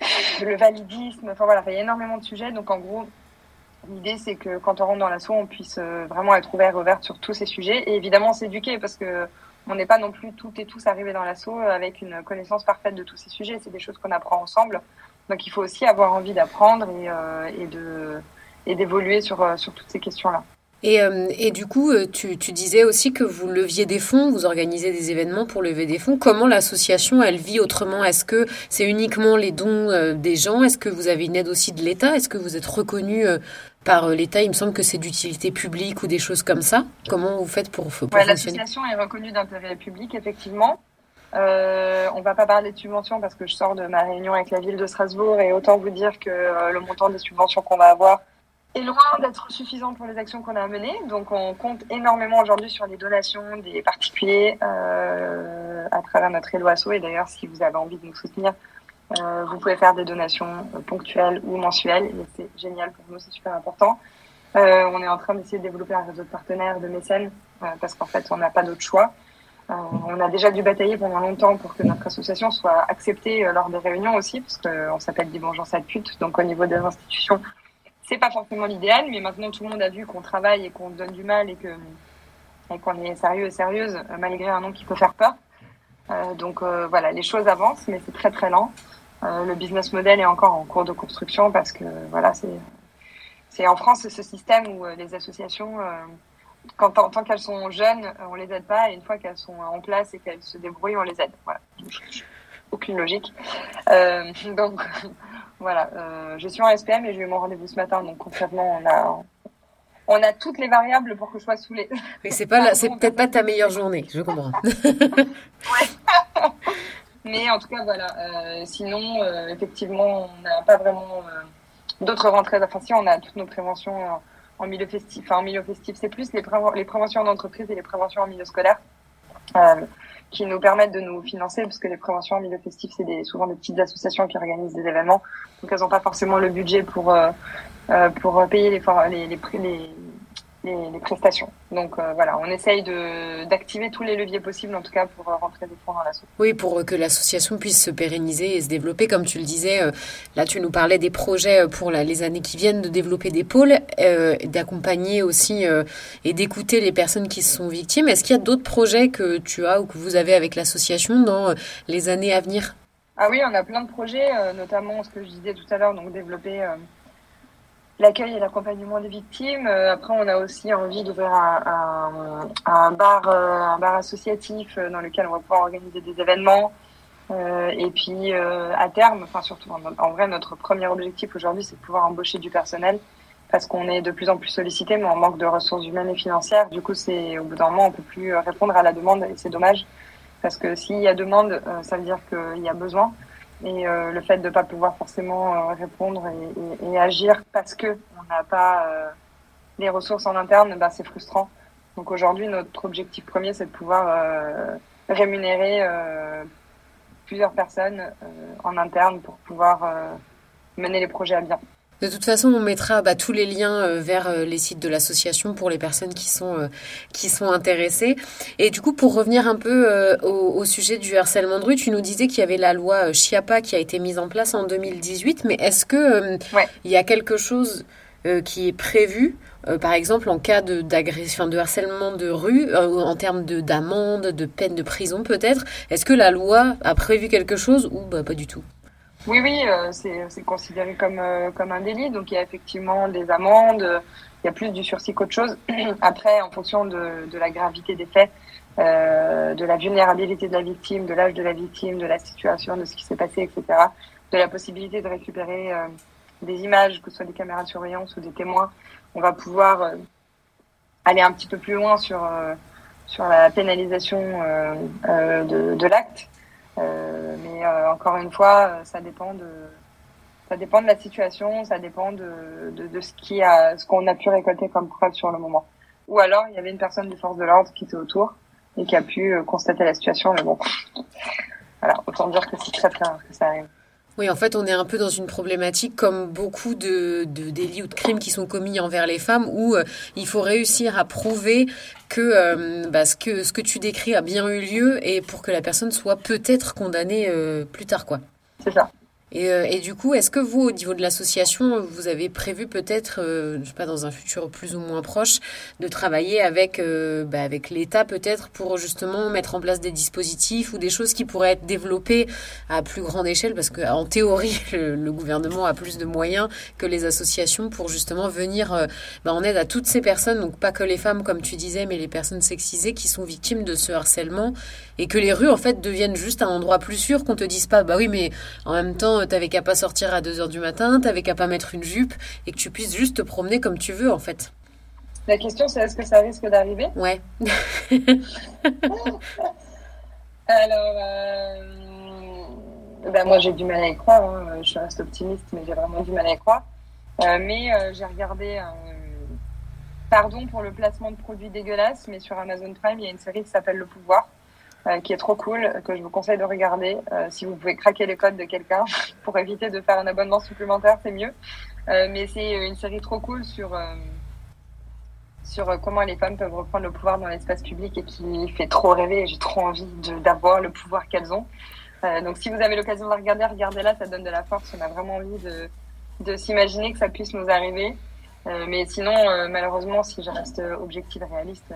S3: <laughs> le validisme, enfin voilà, il y a énormément de sujets. Donc en gros, L'idée, c'est que quand on rentre dans l'assaut, on puisse euh, vraiment être ouvert, ouverte sur tous ces sujets et évidemment s'éduquer parce que on n'est pas non plus toutes et tous arrivés dans l'assaut avec une connaissance parfaite de tous ces sujets. C'est des choses qu'on apprend ensemble. Donc il faut aussi avoir envie d'apprendre et, euh, et de et d'évoluer sur euh, sur toutes ces questions-là.
S2: Et, et, du coup, tu, tu, disais aussi que vous leviez des fonds, vous organisez des événements pour lever des fonds. Comment l'association, elle vit autrement? Est-ce que c'est uniquement les dons des gens? Est-ce que vous avez une aide aussi de l'État? Est-ce que vous êtes reconnu par l'État Il me semble que c'est d'utilité publique ou des choses comme ça. Comment vous faites pour, pour
S3: ouais, L'association est reconnue d'intérêt public, effectivement. Euh, on va pas parler de subventions parce que je sors de ma réunion avec la ville de Strasbourg et autant vous dire que le montant des subventions qu'on va avoir est loin d'être suffisant pour les actions qu'on a menées. Donc on compte énormément aujourd'hui sur les donations des particuliers euh, à travers notre Eloasso. Et d'ailleurs, si vous avez envie de nous soutenir, euh, vous pouvez faire des donations euh, ponctuelles ou mensuelles. Et c'est génial pour nous, c'est super important. Euh, on est en train d'essayer de développer un réseau de partenaires, de mécènes, parce qu'en fait, on n'a pas d'autre choix. On a déjà dû batailler pendant longtemps pour que notre association soit acceptée lors des réunions aussi, parce qu'on s'appelle Dimanche en pute. Donc au niveau des institutions, c'est pas forcément l'idéal, mais maintenant tout le monde a vu qu'on travaille et qu'on donne du mal et que et qu'on est sérieux et sérieuse malgré un nom qui peut faire peur. Donc voilà, les choses avancent, mais c'est très très lent. Euh, le business model est encore en cours de construction parce que voilà, c'est c'est en France ce système où euh, les associations, quand tant qu'elles sont jeunes, on les aide pas, et une fois qu'elles sont en place et qu'elles se débrouillent, on les aide. Voilà, aucune logique. donc <laughs> voilà, euh, je suis en SPM et j'ai eu mon rendez-vous ce matin, donc concrètement, on a, on a toutes les variables pour que je sois saoulée.
S2: Mais c'est pas, <laughs> c'est peut-être pas ta meilleure journée, je comprends. <laughs>
S3: ouais. Mais en tout cas, voilà. Euh, sinon, euh, effectivement, on n'a pas vraiment euh, d'autres rentrées. Enfin, si, on a toutes nos préventions en milieu festif. Enfin, en milieu festif, c'est plus les, préven les préventions d'entreprise et les préventions en milieu scolaire. Euh, qui nous permettent de nous financer, parce que les préventions en milieu festif, c'est des, souvent des petites associations qui organisent des événements, donc elles n'ont pas forcément le budget pour euh, pour payer les, les, les, les, les, les prestations. Donc euh, voilà, on essaye d'activer tous les leviers possibles, en tout cas pour euh, rentrer des fonds dans l'association.
S2: Oui, pour que l'association puisse se pérenniser et se développer, comme tu le disais. Euh, là, tu nous parlais des projets pour la, les années qui viennent de développer des pôles, euh, d'accompagner aussi euh, et d'écouter les personnes qui sont victimes. Est-ce qu'il y a d'autres projets que tu as ou que vous avez avec l'association dans les années à venir?
S3: Ah oui, on a plein de projets, notamment ce que je disais tout à l'heure, donc développer l'accueil et l'accompagnement des victimes. après, on a aussi envie d'ouvrir un, bar, un bar associatif dans lequel on va pouvoir organiser des événements. et puis, à terme, enfin surtout en, vrai, notre premier objectif aujourd'hui, c'est de pouvoir embaucher du personnel parce qu'on est de plus en plus sollicité, mais on manque de ressources humaines et financières. Du coup, c'est au bout d'un moment, on peut plus répondre à la demande et c'est dommage parce que s'il y a demande, euh, ça veut dire qu'il y a besoin. Et euh, le fait de ne pas pouvoir forcément euh, répondre et, agir parce que on n'a pas les ressources en interne, bah, c'est frustrant. Donc aujourd'hui, notre objectif premier, c'est de pouvoir rémunérer plusieurs personnes en interne pour pouvoir mener les projets à bien.
S2: De toute façon, on mettra bah, tous les liens euh, vers euh, les sites de l'association pour les personnes qui sont, euh, qui sont intéressées. Et du coup, pour revenir un peu au, sujet du harcèlement de rue, tu nous disais qu'il y avait la loi Chiapa qui a été mise en place en 2018, mais est-ce que il y a quelque chose qui est prévu par exemple, en cas de, d'agression, de harcèlement de rue, en termes de, d'amende, de peine de prison peut-être, est-ce que la loi a prévu quelque chose ou bah, pas du tout?
S3: Oui, oui, euh, c'est considéré comme, euh, comme un délit. Donc, il y a effectivement des amendes, il y a plus du sursis qu'autre chose. <clears throat> Après, en fonction de, de la gravité des faits, euh, de la vulnérabilité de la victime, de l'âge de la victime, de la situation, de ce qui s'est passé, etc., de la possibilité de récupérer euh, des images, que ce soit des caméras de surveillance ou des témoins, on va pouvoir euh, aller un petit peu plus loin sur, sur la pénalisation de, de l'acte. Euh, mais euh, encore une fois, euh, ça dépend de ça dépend de la situation, ça dépend de, de, de ce qui a ce qu'on a pu récolter comme preuve sur le moment. Ou alors il y avait une personne du force de l'ordre qui était autour et qui a pu constater la situation, mais bon, <laughs> voilà, autant dire que c'est très très que ça arrive.
S2: Oui, en fait, on est un peu dans une problématique comme beaucoup de, de délits ou de crimes qui sont commis envers les femmes où euh, il faut réussir à prouver que, euh, bah, ce que ce que tu décris a bien eu lieu et pour que la personne soit peut-être condamnée euh, plus tard, quoi.
S3: C'est ça.
S2: Euh, et, du coup, est-ce que vous, au niveau de l'association, vous avez prévu peut-être, euh, je sais pas, dans un futur plus ou moins proche, de travailler avec, euh, bah, avec l'État peut-être pour justement mettre en place des dispositifs ou des choses qui pourraient être développées à plus grande échelle? Parce qu'en théorie, <laughs> le, gouvernement a plus de moyens que les associations pour justement venir bah, en aide à toutes ces personnes, donc pas que les femmes, comme tu disais, mais les personnes sexisées qui sont victimes de ce harcèlement et que les rues, en fait, deviennent juste un endroit plus sûr, qu'on te dise pas, bah oui, mais en même temps, t'avais qu'à pas sortir à 2 heures du matin, t'avais qu'à pas mettre une jupe et que tu puisses juste te promener comme tu veux en fait.
S3: La question c'est est-ce que ça risque d'arriver?
S2: Ouais. <laughs>
S3: Alors, euh, ben moi j'ai du mal à y croire, hein. je reste optimiste mais j'ai vraiment du mal à y croire. Euh, mais euh, j'ai regardé, pardon pour le placement de produits dégueulasses, mais sur Amazon Prime il y a une série qui s'appelle Le Pouvoir. Euh, qui est trop cool, que je vous conseille de regarder. Euh, si vous pouvez craquer les codes de quelqu'un <laughs> pour éviter de faire un abonnement supplémentaire, c'est mieux. Euh, mais c'est une série trop cool sur sur comment les femmes peuvent reprendre le pouvoir dans l'espace public et qui fait trop rêver. J'ai trop envie d'avoir le pouvoir qu'elles ont. donc si vous avez l'occasion de la regarder, regardez-la, ça donne de la force. On a vraiment envie de, de s'imaginer que ça puisse nous arriver. mais sinon, malheureusement, si je reste objective réaliste,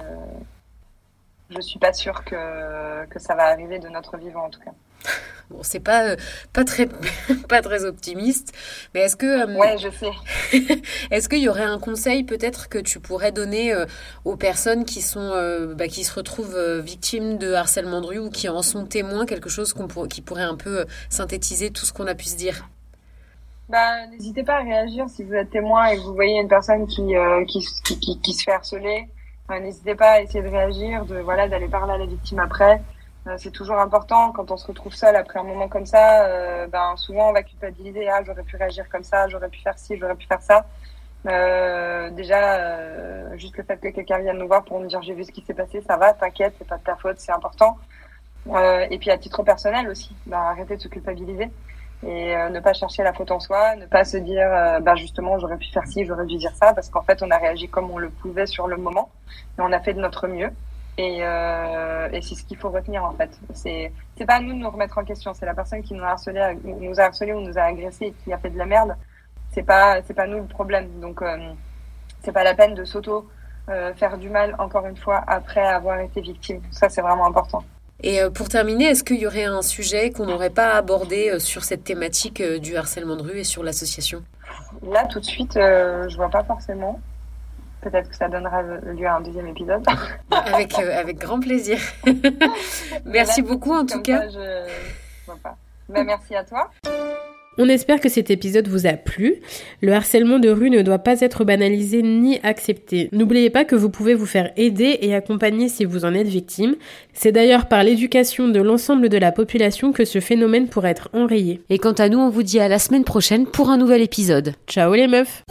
S3: je suis pas sûre que, que ça va arriver de notre vivant en tout cas. <laughs>
S2: Bon, c'est pas euh, pas très <laughs> pas très optimiste, mais est-ce que
S3: euh, ouais, je sais. <laughs>
S2: est-ce qu'il y aurait un conseil peut-être que tu pourrais donner euh, aux personnes qui sont bah, qui se retrouvent victimes de harcèlement de rue ou qui en sont témoins, quelque chose qu'on qui pourrait un peu synthétiser tout ce qu'on a pu se dire?
S3: Bah, n'hésitez pas à réagir si vous êtes témoin et que vous voyez une personne qui, qui, qui, qui se fait harceler. N'hésitez pas à essayer de réagir, de voilà, d'aller parler à la victime après. Euh, c'est toujours important quand on se retrouve seul après un moment comme ça. Euh, ben souvent on va culpabiliser. Ah, j'aurais pu réagir comme ça, j'aurais pu faire ci, j'aurais pu faire ça. Euh, déjà, euh, juste le fait que quelqu'un vienne nous voir pour nous dire j'ai vu ce qui s'est passé, ça va, t'inquiète, c'est pas de ta faute, c'est important. Euh, et puis à titre personnel aussi, ben, arrêtez de se culpabiliser et euh, ne pas chercher la faute en soi, ne pas se dire euh, bah justement j'aurais pu faire ci, j'aurais dû dire ça parce qu'en fait on a réagi comme on le pouvait sur le moment et on a fait de notre mieux et, euh, et c'est ce qu'il faut retenir en fait. C'est c'est pas à nous de nous remettre en question, c'est la personne qui nous a harcelé, nous a harcelé ou nous a agressé et qui a fait de la merde. C'est pas c'est pas nous le problème donc euh, c'est pas la peine de s'auto faire du mal encore une fois après avoir été victime. Ça c'est vraiment important.
S2: Et pour terminer, est-ce qu'il y aurait un sujet qu'on n'aurait pas abordé sur cette thématique du harcèlement de rue et sur l'association?
S3: Là, tout de suite, je vois pas forcément. Peut-être que ça donnera lieu à un deuxième épisode. <laughs>
S2: avec, avec grand plaisir. <laughs> merci beaucoup en tout cas.
S3: je... vois pas. Bah, merci à toi.
S1: On espère que cet épisode vous a plu. Le harcèlement de rue ne doit pas être banalisé ni accepté. N'oubliez pas que vous pouvez vous faire aider et accompagner si vous en êtes victime. C'est d'ailleurs par l'éducation de l'ensemble de la population que ce phénomène pourrait être enrayé.
S2: Et quant à nous, on vous dit à la semaine prochaine pour un nouvel épisode.
S1: Ciao les meufs